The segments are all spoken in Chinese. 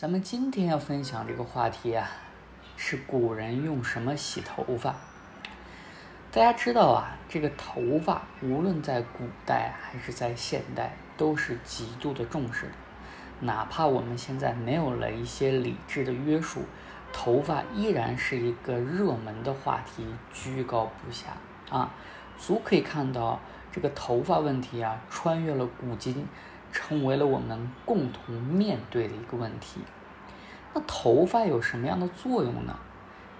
咱们今天要分享这个话题啊，是古人用什么洗头发？大家知道啊，这个头发无论在古代还是在现代，都是极度的重视的。哪怕我们现在没有了一些理智的约束，头发依然是一个热门的话题，居高不下啊。足可以看到，这个头发问题啊，穿越了古今。成为了我们共同面对的一个问题。那头发有什么样的作用呢？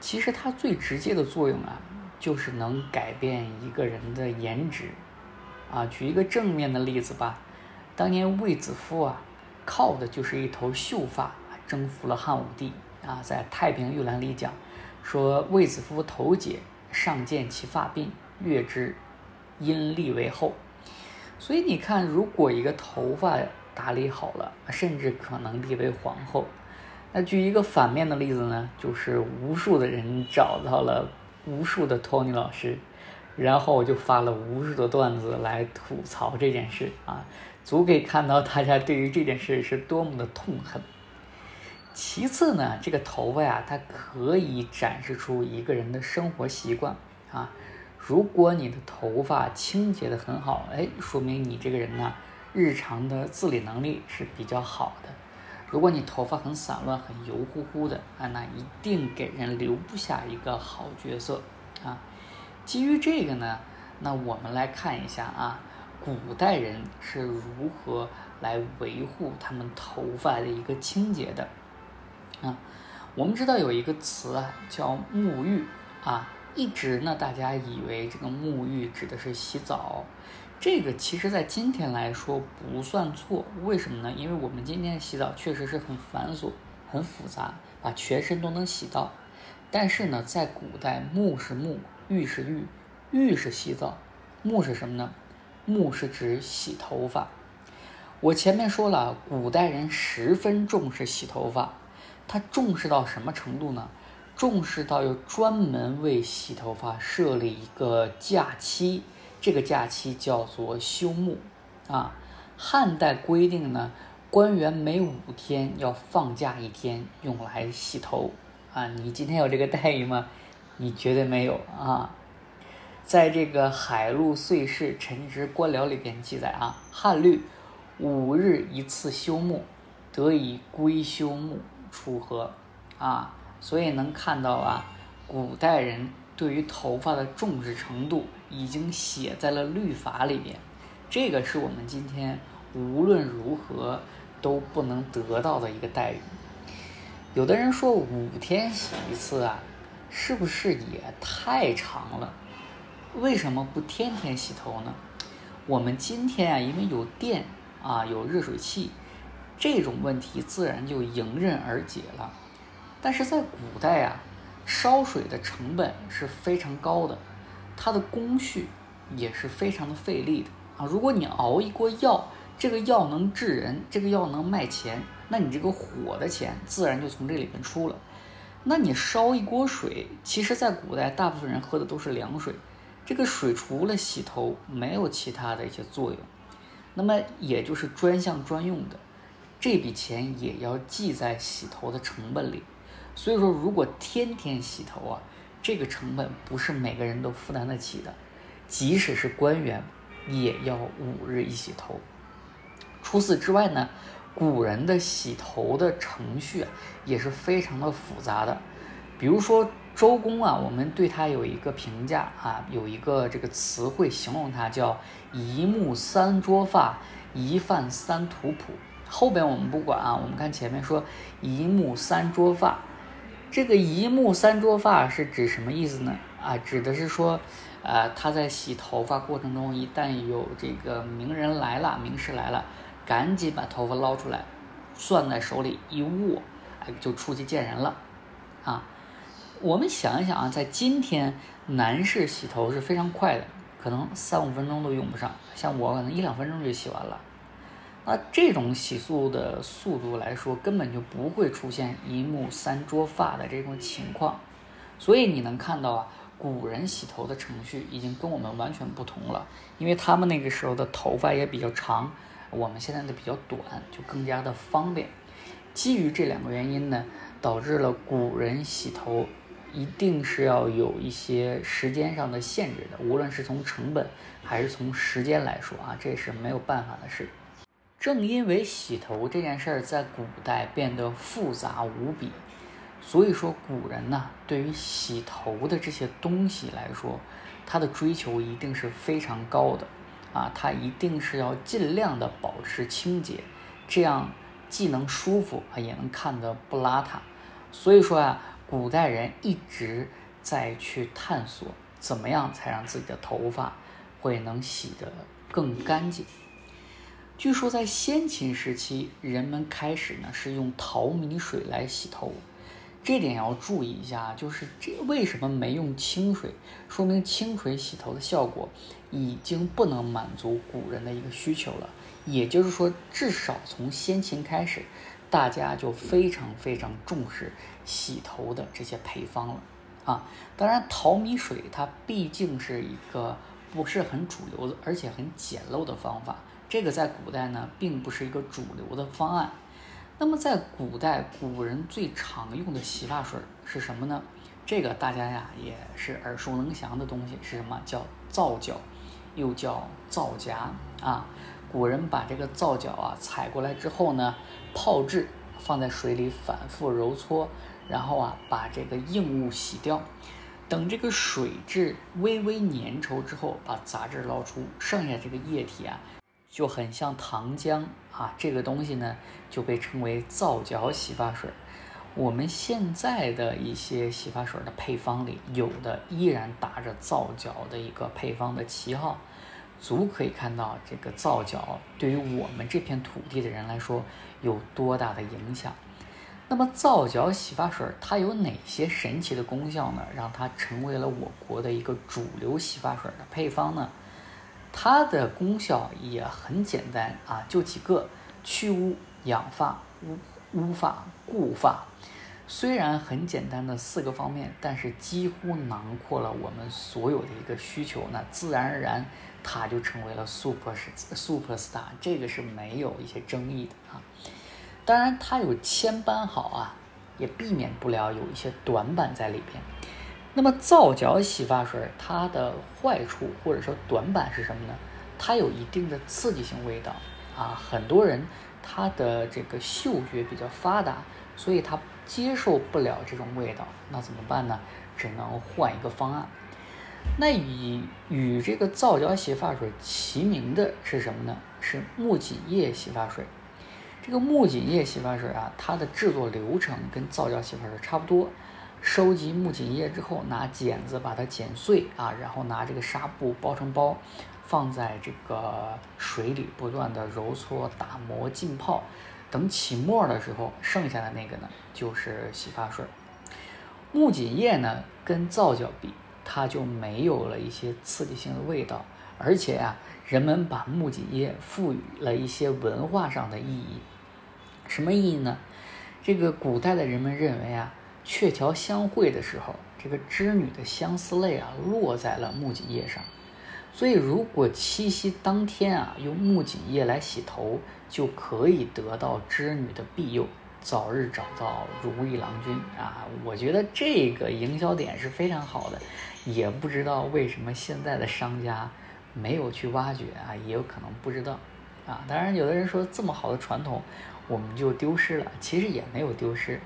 其实它最直接的作用啊，就是能改变一个人的颜值。啊，举一个正面的例子吧，当年卫子夫啊，靠的就是一头秀发征服了汉武帝啊。在《太平御览》里讲，说卫子夫头解，上见其发鬓，阅之，因立为后。所以你看，如果一个头发打理好了，甚至可能立为皇后。那举一个反面的例子呢，就是无数的人找到了无数的托尼老师，然后就发了无数的段子来吐槽这件事啊，足可以看到大家对于这件事是多么的痛恨。其次呢，这个头发呀，它可以展示出一个人的生活习惯啊。如果你的头发清洁的很好，哎，说明你这个人呢，日常的自理能力是比较好的。如果你头发很散乱、很油乎乎的，啊，那一定给人留不下一个好角色啊。基于这个呢，那我们来看一下啊，古代人是如何来维护他们头发的一个清洁的啊。我们知道有一个词啊，叫沐浴啊。一直呢，大家以为这个沐浴指的是洗澡，这个其实在今天来说不算错。为什么呢？因为我们今天洗澡确实是很繁琐、很复杂，把全身都能洗到。但是呢，在古代，沐是沐，浴是浴，浴是洗澡，沐是什么呢？沐是指洗头发。我前面说了，古代人十分重视洗头发，他重视到什么程度呢？重视到又专门为洗头发设立一个假期，这个假期叫做休沐啊。汉代规定呢，官员每五天要放假一天，用来洗头啊。你今天有这个待遇吗？你绝对没有啊。在这个《海陆岁事陈职官僚》里边记载啊，汉律五日一次休沐，得以归休沐出河啊。所以能看到啊，古代人对于头发的重视程度已经写在了律法里边，这个是我们今天无论如何都不能得到的一个待遇。有的人说五天洗一次啊，是不是也太长了？为什么不天天洗头呢？我们今天啊，因为有电啊，有热水器，这种问题自然就迎刃而解了。但是在古代啊，烧水的成本是非常高的，它的工序也是非常的费力的啊。如果你熬一锅药，这个药能治人，这个药能卖钱，那你这个火的钱自然就从这里面出了。那你烧一锅水，其实在古代大部分人喝的都是凉水，这个水除了洗头没有其他的一些作用，那么也就是专项专用的，这笔钱也要记在洗头的成本里。所以说，如果天天洗头啊，这个成本不是每个人都负担得起的。即使是官员，也要五日一洗头。除此之外呢，古人的洗头的程序，也是非常的复杂的。比如说周公啊，我们对他有一个评价啊，有一个这个词汇形容他叫一目三捉发，一饭三图谱。后边我们不管啊，我们看前面说一目三捉发。这个一目三捉发是指什么意思呢？啊，指的是说，呃，他在洗头发过程中，一旦有这个名人来了、名士来了，赶紧把头发捞出来，攥在手里一握，哎，就出去见人了。啊，我们想一想啊，在今天，男士洗头是非常快的，可能三五分钟都用不上，像我可能一两分钟就洗完了。那这种洗漱的速度来说，根本就不会出现一目三桌发的这种情况，所以你能看到啊，古人洗头的程序已经跟我们完全不同了，因为他们那个时候的头发也比较长，我们现在的比较短，就更加的方便。基于这两个原因呢，导致了古人洗头一定是要有一些时间上的限制的，无论是从成本还是从时间来说啊，这是没有办法的事。正因为洗头这件事儿在古代变得复杂无比，所以说古人呢对于洗头的这些东西来说，他的追求一定是非常高的啊，他一定是要尽量的保持清洁，这样既能舒服啊，也能看得不邋遢。所以说啊，古代人一直在去探索怎么样才让自己的头发会能洗得更干净。据说在先秦时期，人们开始呢是用淘米水来洗头，这点要注意一下，就是这为什么没用清水？说明清水洗头的效果已经不能满足古人的一个需求了。也就是说，至少从先秦开始，大家就非常非常重视洗头的这些配方了啊。当然，淘米水它毕竟是一个不是很主流的，而且很简陋的方法。这个在古代呢，并不是一个主流的方案。那么在古代，古人最常用的洗发水是什么呢？这个大家呀也是耳熟能详的东西，是什么？叫皂角，又叫皂荚啊。古人把这个皂角啊采过来之后呢，泡制，放在水里反复揉搓，然后啊把这个硬物洗掉。等这个水质微微粘稠之后，把杂质捞出，剩下这个液体啊。就很像糖浆啊，这个东西呢就被称为皂角洗发水。我们现在的一些洗发水的配方里，有的依然打着皂角的一个配方的旗号，足可以看到这个皂角对于我们这片土地的人来说有多大的影响。那么皂角洗发水它有哪些神奇的功效呢？让它成为了我国的一个主流洗发水的配方呢？它的功效也很简单啊，就几个：去污、养发、乌乌发、固发。虽然很简单的四个方面，但是几乎囊括了我们所有的一个需求，那自然而然它就成为了 super super star，这个是没有一些争议的啊。当然，它有千般好啊，也避免不了有一些短板在里边。那么皂角洗发水它的坏处或者说短板是什么呢？它有一定的刺激性味道啊，很多人他的这个嗅觉比较发达，所以他接受不了这种味道，那怎么办呢？只能换一个方案。那与与这个皂角洗发水齐名的是什么呢？是木槿叶洗发水。这个木槿叶洗发水啊，它的制作流程跟皂角洗发水差不多。收集木槿叶之后，拿剪子把它剪碎啊，然后拿这个纱布包成包，放在这个水里不断的揉搓、打磨、浸泡，等起沫的时候，剩下的那个呢就是洗发水。木槿叶呢跟皂角比，它就没有了一些刺激性的味道，而且啊，人们把木槿叶赋予了一些文化上的意义。什么意义呢？这个古代的人们认为啊。鹊桥相会的时候，这个织女的相思泪啊，落在了木槿叶上。所以，如果七夕当天啊，用木槿叶来洗头，就可以得到织女的庇佑，早日找到如意郎君啊！我觉得这个营销点是非常好的，也不知道为什么现在的商家没有去挖掘啊，也有可能不知道啊。当然，有的人说这么好的传统，我们就丢失了，其实也没有丢失。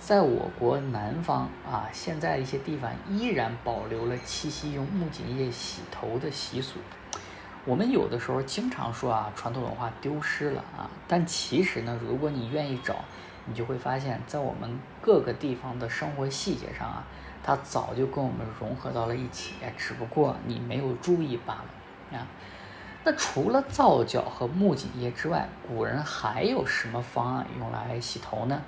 在我国南方啊，现在一些地方依然保留了七夕用木槿叶洗头的习俗。我们有的时候经常说啊，传统文化丢失了啊，但其实呢，如果你愿意找，你就会发现，在我们各个地方的生活细节上啊，它早就跟我们融合到了一起，只不过你没有注意罢了啊。那除了皂角和木槿叶之外，古人还有什么方案用来洗头呢？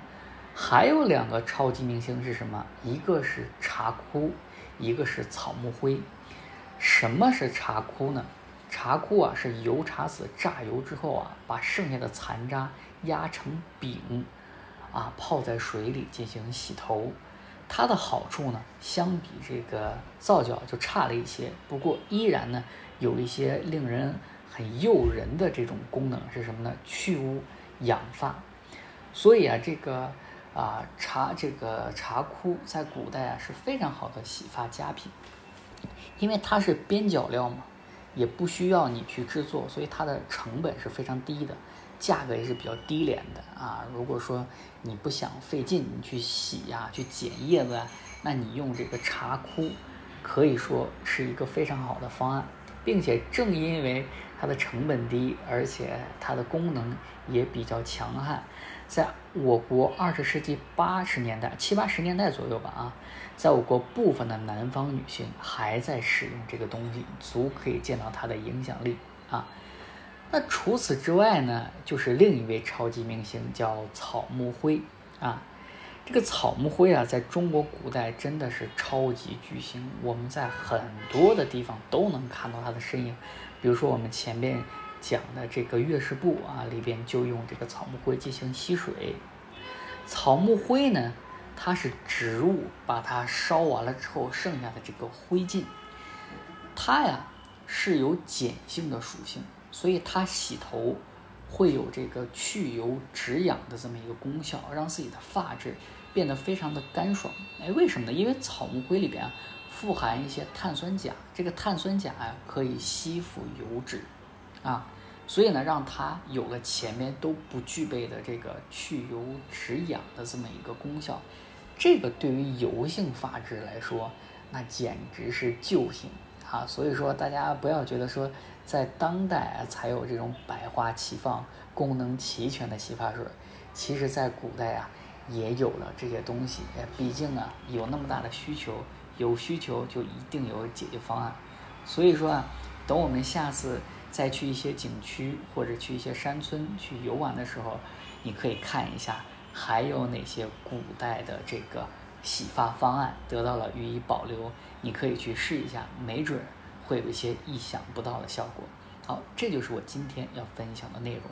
还有两个超级明星是什么？一个是茶枯，一个是草木灰。什么是茶枯呢？茶枯啊是油茶籽榨油之后啊，把剩下的残渣压成饼，啊泡在水里进行洗头。它的好处呢，相比这个皂角就差了一些，不过依然呢有一些令人很诱人的这种功能是什么呢？去污养发。所以啊，这个啊茶这个茶枯在古代啊是非常好的洗发佳品，因为它是边角料嘛，也不需要你去制作，所以它的成本是非常低的，价格也是比较低廉的啊。如果说你不想费劲，你去洗呀，去剪叶子啊，那你用这个茶枯，可以说是一个非常好的方案，并且正因为它的成本低，而且它的功能也比较强悍。在我国二十世纪八十年代、七八十年代左右吧，啊，在我国部分的南方女性还在使用这个东西，足可以见到它的影响力啊。那除此之外呢，就是另一位超级明星叫草木灰啊。这个草木灰啊，在中国古代真的是超级巨星，我们在很多的地方都能看到它的身影，比如说我们前面。讲的这个月事部啊，里边就用这个草木灰进行吸水。草木灰呢，它是植物，把它烧完了之后剩下的这个灰烬，它呀是有碱性的属性，所以它洗头会有这个去油止痒的这么一个功效，让自己的发质变得非常的干爽。哎，为什么呢？因为草木灰里边啊富含一些碳酸钾，这个碳酸钾呀可以吸附油脂。啊，所以呢，让它有了前面都不具备的这个去油止痒的这么一个功效，这个对于油性发质来说，那简直是救星啊！所以说，大家不要觉得说在当代啊才有这种百花齐放、功能齐全的洗发水，其实在古代啊也有了这些东西。毕竟啊，有那么大的需求，有需求就一定有解决方案。所以说啊，等我们下次。再去一些景区或者去一些山村去游玩的时候，你可以看一下还有哪些古代的这个洗发方案得到了予以保留，你可以去试一下，没准会有一些意想不到的效果。好，这就是我今天要分享的内容。